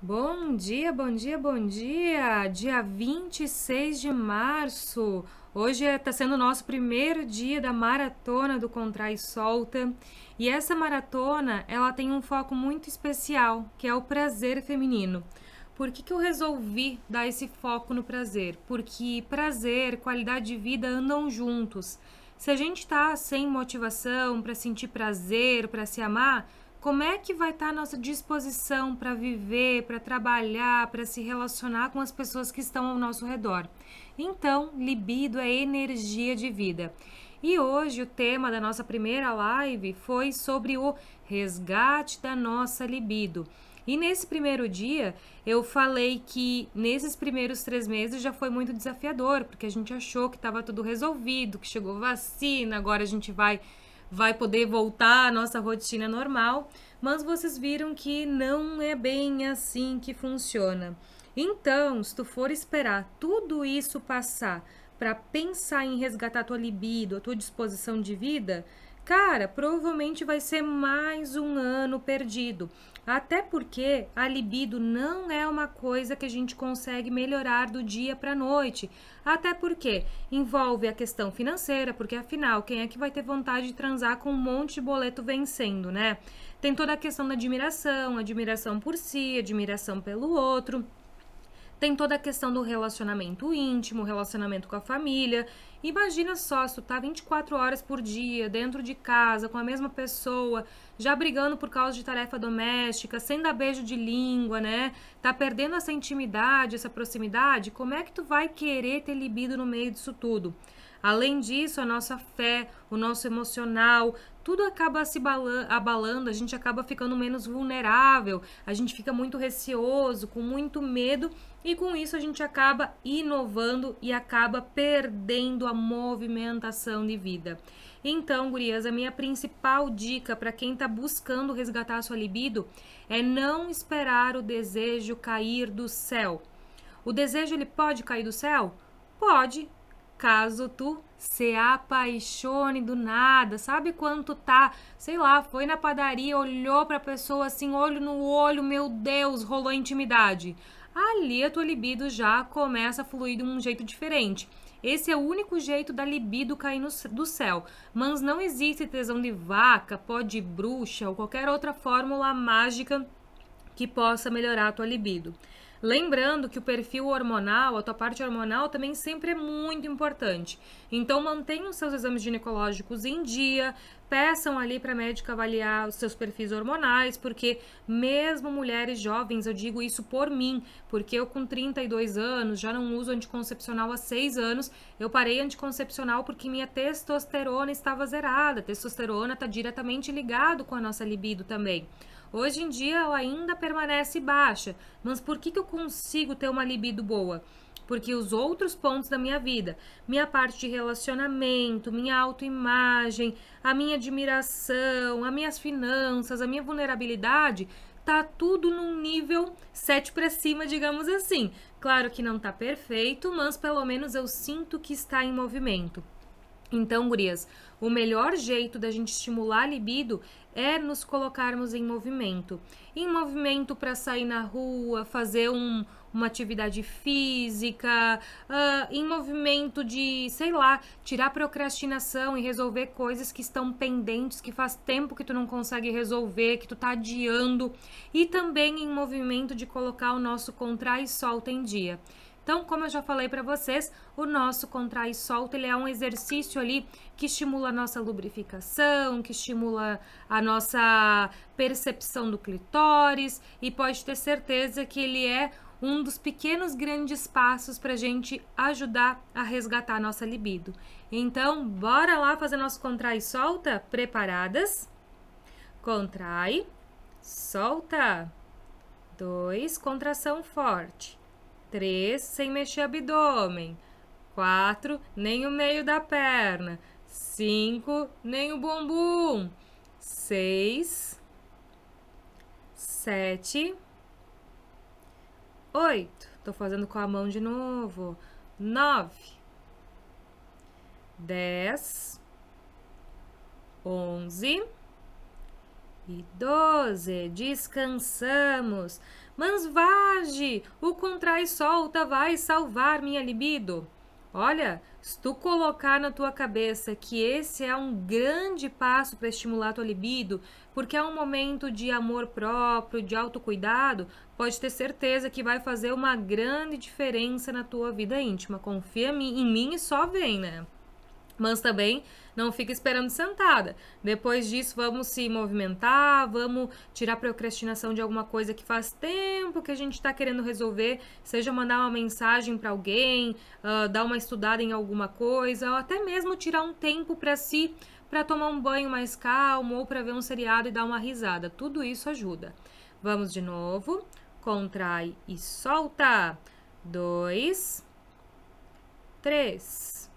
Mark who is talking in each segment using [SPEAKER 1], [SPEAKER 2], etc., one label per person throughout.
[SPEAKER 1] Bom dia, bom dia, bom dia! Dia 26 de março. Hoje está sendo o nosso primeiro dia da maratona do Contrai Solta. E essa maratona, ela tem um foco muito especial, que é o prazer feminino. Por que, que eu resolvi dar esse foco no prazer? Porque prazer, qualidade de vida andam juntos. Se a gente está sem motivação para sentir prazer, para se amar, como é que vai estar a nossa disposição para viver, para trabalhar, para se relacionar com as pessoas que estão ao nosso redor? Então, libido é energia de vida. E hoje o tema da nossa primeira live foi sobre o resgate da nossa libido. E nesse primeiro dia, eu falei que nesses primeiros três meses já foi muito desafiador, porque a gente achou que estava tudo resolvido, que chegou vacina, agora a gente vai vai poder voltar à nossa rotina normal, mas vocês viram que não é bem assim que funciona. Então, se tu for esperar tudo isso passar para pensar em resgatar a tua libido, a tua disposição de vida, cara, provavelmente vai ser mais um ano perdido. Até porque a libido não é uma coisa que a gente consegue melhorar do dia para noite. Até porque envolve a questão financeira, porque afinal, quem é que vai ter vontade de transar com um monte de boleto vencendo, né? Tem toda a questão da admiração, admiração por si, admiração pelo outro. Tem toda a questão do relacionamento íntimo, relacionamento com a família. Imagina só, se tu tá 24 horas por dia dentro de casa com a mesma pessoa, já brigando por causa de tarefa doméstica, sem dar beijo de língua, né? Tá perdendo essa intimidade, essa proximidade, como é que tu vai querer ter libido no meio disso tudo? Além disso, a nossa fé, o nosso emocional, tudo acaba se abalando, a gente acaba ficando menos vulnerável, a gente fica muito receoso, com muito medo e com isso a gente acaba inovando e acaba perdendo a movimentação de vida. Então, gurias, a minha principal dica para quem está buscando resgatar a sua libido é não esperar o desejo cair do céu. O desejo ele pode cair do céu? Pode, caso tu se apaixone do nada. Sabe quando tu tá, sei lá, foi na padaria, olhou pra pessoa assim, olho no olho, meu Deus, rolou intimidade ali a tua libido já começa a fluir de um jeito diferente. Esse é o único jeito da libido cair no, do céu. Mas não existe tesão de vaca, pó de bruxa ou qualquer outra fórmula mágica que possa melhorar a tua libido. Lembrando que o perfil hormonal, a tua parte hormonal também sempre é muito importante. Então mantenha os seus exames ginecológicos em dia, peçam ali para a médica avaliar os seus perfis hormonais, porque mesmo mulheres jovens, eu digo isso por mim, porque eu com 32 anos já não uso anticoncepcional há 6 anos, eu parei anticoncepcional porque minha testosterona estava zerada. A testosterona está diretamente ligado com a nossa libido também. Hoje em dia ela ainda permanece baixa, mas por que, que eu consigo ter uma libido boa? Porque os outros pontos da minha vida, minha parte de relacionamento, minha autoimagem, a minha admiração, as minhas finanças, a minha vulnerabilidade, tá tudo num nível 7 para cima, digamos assim. Claro que não tá perfeito, mas pelo menos eu sinto que está em movimento. Então, gurias, o melhor jeito da gente estimular a libido é nos colocarmos em movimento. Em movimento para sair na rua, fazer um, uma atividade física, uh, em movimento de, sei lá, tirar procrastinação e resolver coisas que estão pendentes, que faz tempo que tu não consegue resolver, que tu tá adiando. E também em movimento de colocar o nosso contrai e solta em dia. Então, como eu já falei para vocês, o nosso contrai e solta, ele é um exercício ali que estimula a nossa lubrificação, que estimula a nossa percepção do clitóris e pode ter certeza que ele é um dos pequenos grandes passos para a gente ajudar a resgatar a nossa libido. Então, bora lá fazer nosso contrai e solta? Preparadas? Contrai, solta. Dois, contração forte. 3, sem mexer abdômen. 4, nem o meio da perna. 5, nem o bumbum. 6, 7, 8. Tô fazendo com a mão de novo. 9, 10, 11, e doze. Descansamos. Mansvage, o contrai solta vai salvar minha libido. Olha, se tu colocar na tua cabeça que esse é um grande passo para estimular tua libido, porque é um momento de amor próprio, de autocuidado, pode ter certeza que vai fazer uma grande diferença na tua vida íntima. Confia em mim e só vem, né? Mas também não fica esperando sentada. Depois disso, vamos se movimentar, vamos tirar procrastinação de alguma coisa que faz tempo que a gente está querendo resolver, seja mandar uma mensagem para alguém, uh, dar uma estudada em alguma coisa, ou até mesmo tirar um tempo para si, para tomar um banho mais calmo ou para ver um seriado e dar uma risada. Tudo isso ajuda. Vamos de novo. Contrai e solta. Dois, três.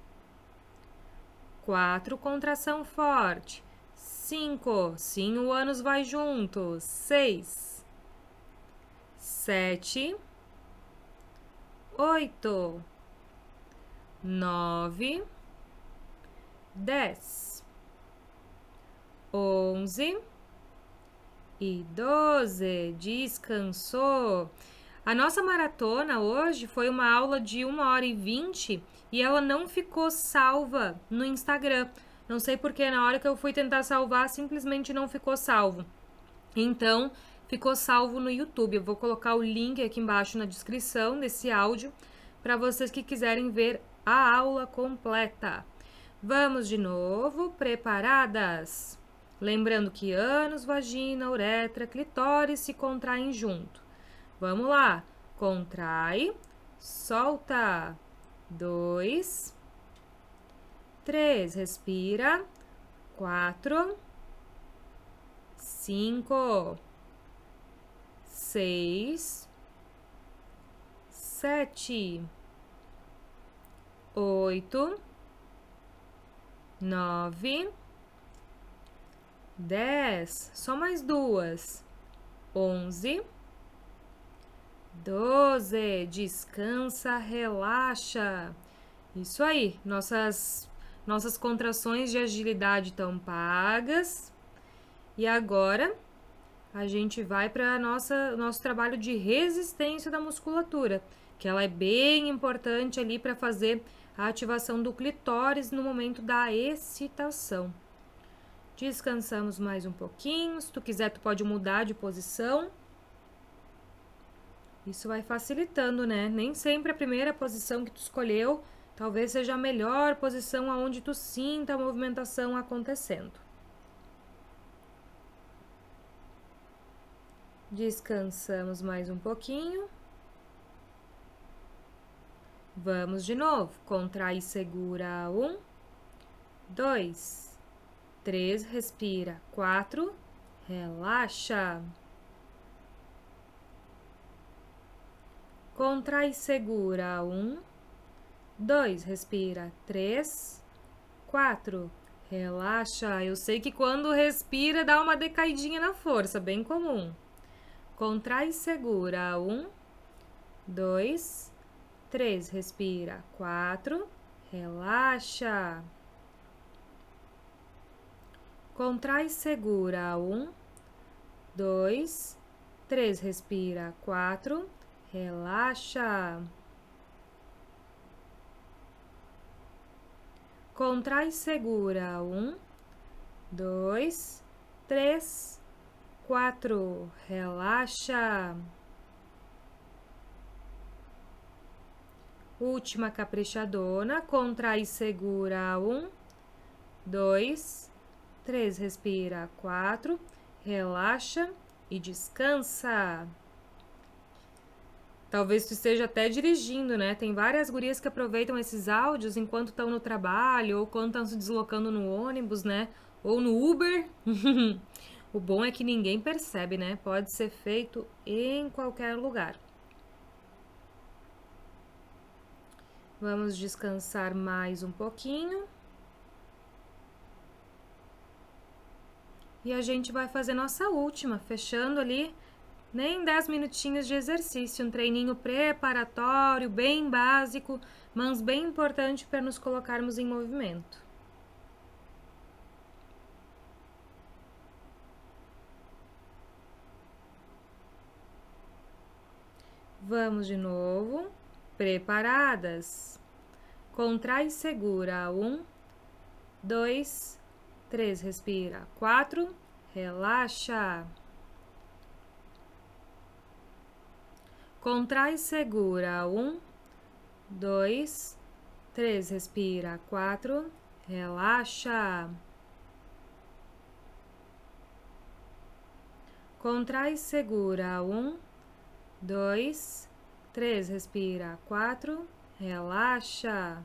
[SPEAKER 1] 4, contração forte. 5, sim, o ânus vai junto. 6, 7, 8, 9, 10, 11 e 12. Descansou. A nossa maratona hoje foi uma aula de 1 hora e 20 e ela não ficou salva no Instagram. Não sei porque na hora que eu fui tentar salvar, simplesmente não ficou salvo. Então, ficou salvo no YouTube. Eu vou colocar o link aqui embaixo na descrição desse áudio para vocês que quiserem ver a aula completa. Vamos de novo, preparadas? Lembrando que ânus, vagina, uretra, clitóris se contraem junto. Vamos lá. Contrai, solta. Dois, três, respira, quatro, cinco, seis, sete, oito, nove, dez, só mais duas, onze Doze. Descansa, relaxa. Isso aí. Nossas, nossas contrações de agilidade estão pagas. E agora a gente vai para nossa nosso trabalho de resistência da musculatura, que ela é bem importante ali para fazer a ativação do clitóris no momento da excitação. Descansamos mais um pouquinho. Se tu quiser, tu pode mudar de posição. Isso vai facilitando, né? Nem sempre a primeira posição que tu escolheu talvez seja a melhor posição aonde tu sinta a movimentação acontecendo. Descansamos mais um pouquinho. Vamos de novo. Contrai e segura. Um, dois, três, respira. Quatro, relaxa. Contrai segura. Um, dois, respira. Três, quatro, relaxa. Eu sei que quando respira dá uma decaidinha na força, bem comum. Contrai segura. Um, dois, três, respira. Quatro, relaxa. Contrai segura. Um, dois, três, respira. Quatro, relaxa. Contrai segura. Um, dois, três, quatro. Relaxa. Última caprichadona. Contrai segura. Um, dois, três. Respira. Quatro. Relaxa e descansa. Talvez tu esteja até dirigindo, né? Tem várias gurias que aproveitam esses áudios enquanto estão no trabalho ou quando estão se deslocando no ônibus, né? Ou no Uber. o bom é que ninguém percebe, né? Pode ser feito em qualquer lugar. Vamos descansar mais um pouquinho. E a gente vai fazer nossa última, fechando ali nem 10 minutinhos de exercício, um treininho preparatório, bem básico, mas bem importante para nos colocarmos em movimento. Vamos de novo. Preparadas. Contrai e segura. Um, dois, três. Respira. Quatro. Relaxa. Contrai segura. Um, dois, três. Respira. Quatro. Relaxa. Contrai segura. Um, dois, três. Respira. Quatro. Relaxa.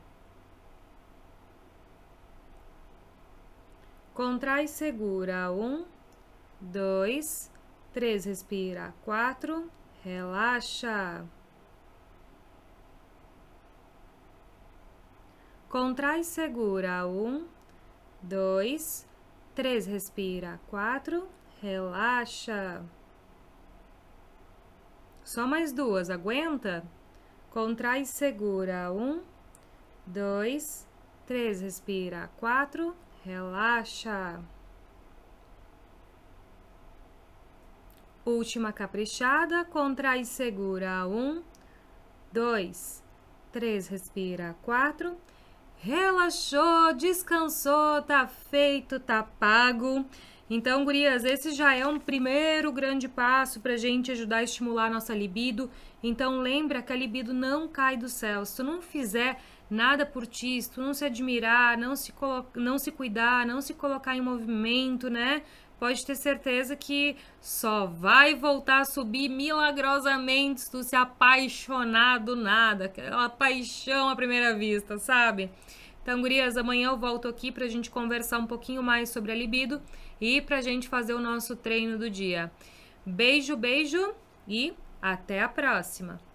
[SPEAKER 1] Contrai segura. Um, dois, três. Respira. Quatro. Relaxa. Contrai e segura. Um, dois, três. Respira. Quatro relaxa. Só mais duas, aguenta? Contrai segura. Um, dois, três, respira. Quatro, relaxa. Última caprichada, contrai e segura. Um, dois, três, respira. Quatro, relaxou, descansou, tá feito, tá pago. Então, gurias, esse já é um primeiro grande passo para gente ajudar a estimular a nossa libido. Então, lembra que a libido não cai do céu. Se tu não fizer nada por ti, se tu não se admirar, não se, não se cuidar, não se colocar em movimento, né? Pode ter certeza que só vai voltar a subir milagrosamente se tu se apaixonar do nada. Aquela paixão à primeira vista, sabe? Então, gurias, amanhã eu volto aqui para a gente conversar um pouquinho mais sobre a libido e para a gente fazer o nosso treino do dia. Beijo, beijo e até a próxima!